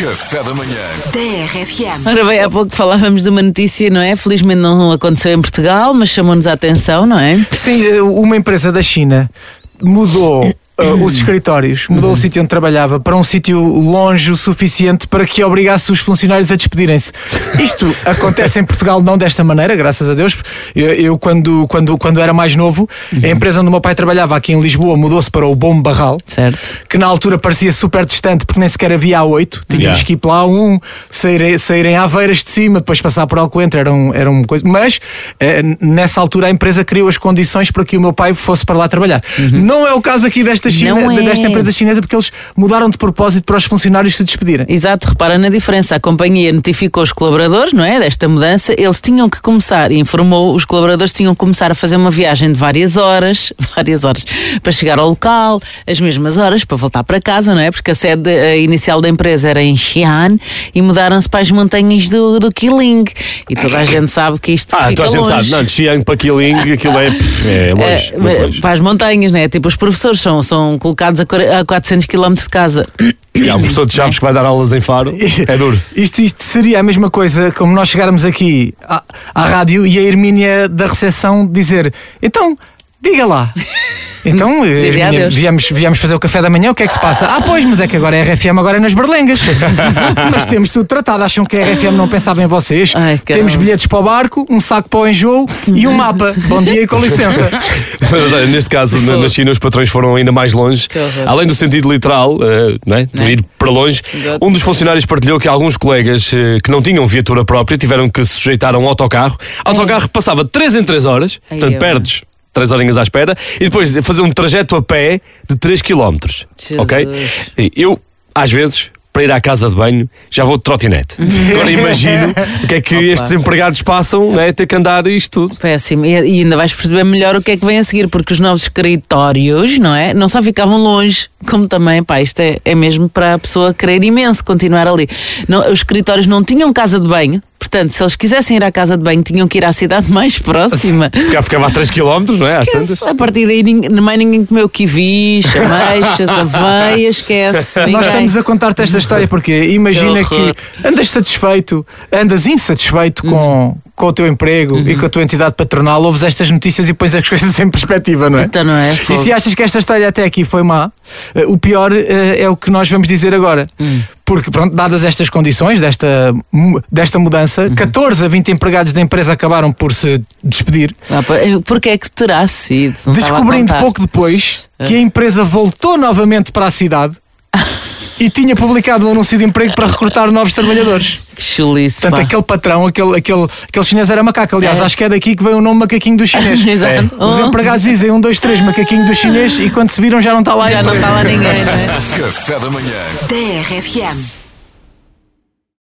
Café da manhã. TRFM. Ora bem, há pouco falávamos de uma notícia, não é? Felizmente não aconteceu em Portugal, mas chamou-nos a atenção, não é? Sim, eh, uma empresa da China mudou eh, os escritórios, mudou o sítio onde trabalhava para um sítio longe o suficiente para que obrigasse os funcionários a despedirem-se. Isto acontece em Portugal não desta maneira, graças a Deus. Eu, eu, quando, quando, quando era mais novo, a empresa onde o meu pai trabalhava aqui em Lisboa mudou-se para o Bom Barral. Certo. que na altura parecia super distante porque nem sequer havia A8. Tínhamos Yeah. que ir para lá um, sair, sair em Aveiras de cima, depois passar por Alcoentra, era, um, era uma coisa. Mas eh, nessa altura a empresa criou as condições para que o meu pai fosse para lá trabalhar. Não é o caso aqui desta, China, Não é. desta empresa chinesa porque eles mudaram de propósito para os funcionários se despedirem. Exato, repara na diferença. A companhia notificou os colaboradores, não é? Desta mudança. Eles tinham que começar, e informou, os colaboradores tinham que começar a fazer uma viagem de várias horas, várias horas, para chegar ao local, as mesmas horas para voltar para casa, não é? Porque a sede inicial da empresa era em Xi'an e mudaram-se para as montanhas do, do Quiling. E toda a gente sabe que isto Ah, fica então a gente longe. sabe. Não, de Chiang para Quiling, aquilo é, é longe. É, muito longe. para as montanhas, né? Tipo, os professores são, são colocados a quar- a 400 km de casa. E há um professor de Chaves que vai dar aulas em Faro. É duro. Isto, isto seria a mesma coisa como nós chegarmos aqui à, à rádio e a Hermínia da recepção dizer: Então, diga lá. Então, Hermínia, adeus. viemos, viemos fazer o café da manhã, o que é que se passa? Ah, pois, mas é que agora é RFM, agora é nas berlengas. mas temos tudo tratado, acham que a RFM não pensava em vocês? Ai, temos bilhetes para o barco, um saco para o enjoo e um mapa. Bom dia e com licença. Mas olha, neste caso, na, na China, os patrões foram ainda mais longe. Além do sentido literal, eh, né, de ir para longe, um dos funcionários partilhou que alguns colegas eh, que não tinham viatura própria tiveram que se sujeitar a um autocarro. Autocarro passava 3 em 3 horas, Ai, portanto, eu- perdes. Três horinhas à espera e depois fazer um trajeto a pé de 3 km. Ok? Eu, às vezes, para ir à casa de banho, já vou de trotinete. Agora imagino o que é que estes empregados passam, né, ter que andar isto tudo. Péssimo. E, e ainda vais perceber melhor o que é que vem a seguir, porque os novos escritórios, não é? Não só ficavam longe, como também, pá, isto é, é mesmo para a pessoa querer imenso continuar ali. Não, os escritórios não tinham casa de banho, portanto, se eles quisessem ir à casa de banho, tinham que ir à cidade mais próxima. Se calhar ficava a 3 km, não é? A partir daí, ninguém, mais ninguém comeu kiwis, ameixas, aveias, esquece. Nós ninguém. estamos a contar-te esta história porque imagina Que que, andas satisfeito, andas insatisfeito com, com o teu emprego e com a tua entidade patronal, ouves estas notícias e pões as coisas em perspectiva, não é? Então não é? E se achas que esta história até aqui foi má, eh, o pior eh, é o que nós vamos dizer agora. Hum. Porque, pronto, dadas estas condições, desta, desta mudança, Uhum. 14 a 20 empregados da empresa acabaram por se despedir, Ah, Porque é que terá sido? Não descobrindo pouco depois que a empresa voltou novamente para a cidade e tinha publicado um anúncio de emprego para recrutar novos trabalhadores. Que chulice, Portanto, pá. aquele patrão, aquele, aquele, aquele chinês era macaco. Aliás, É. acho que é daqui que veio o nome macaquinho do chinês. Exato. Os Oh, empregados dizem um, dois, três, macaquinho do chinês e quando se viram já não está lá Já não está lá ninguém, não é? Café da manhã. TRFM.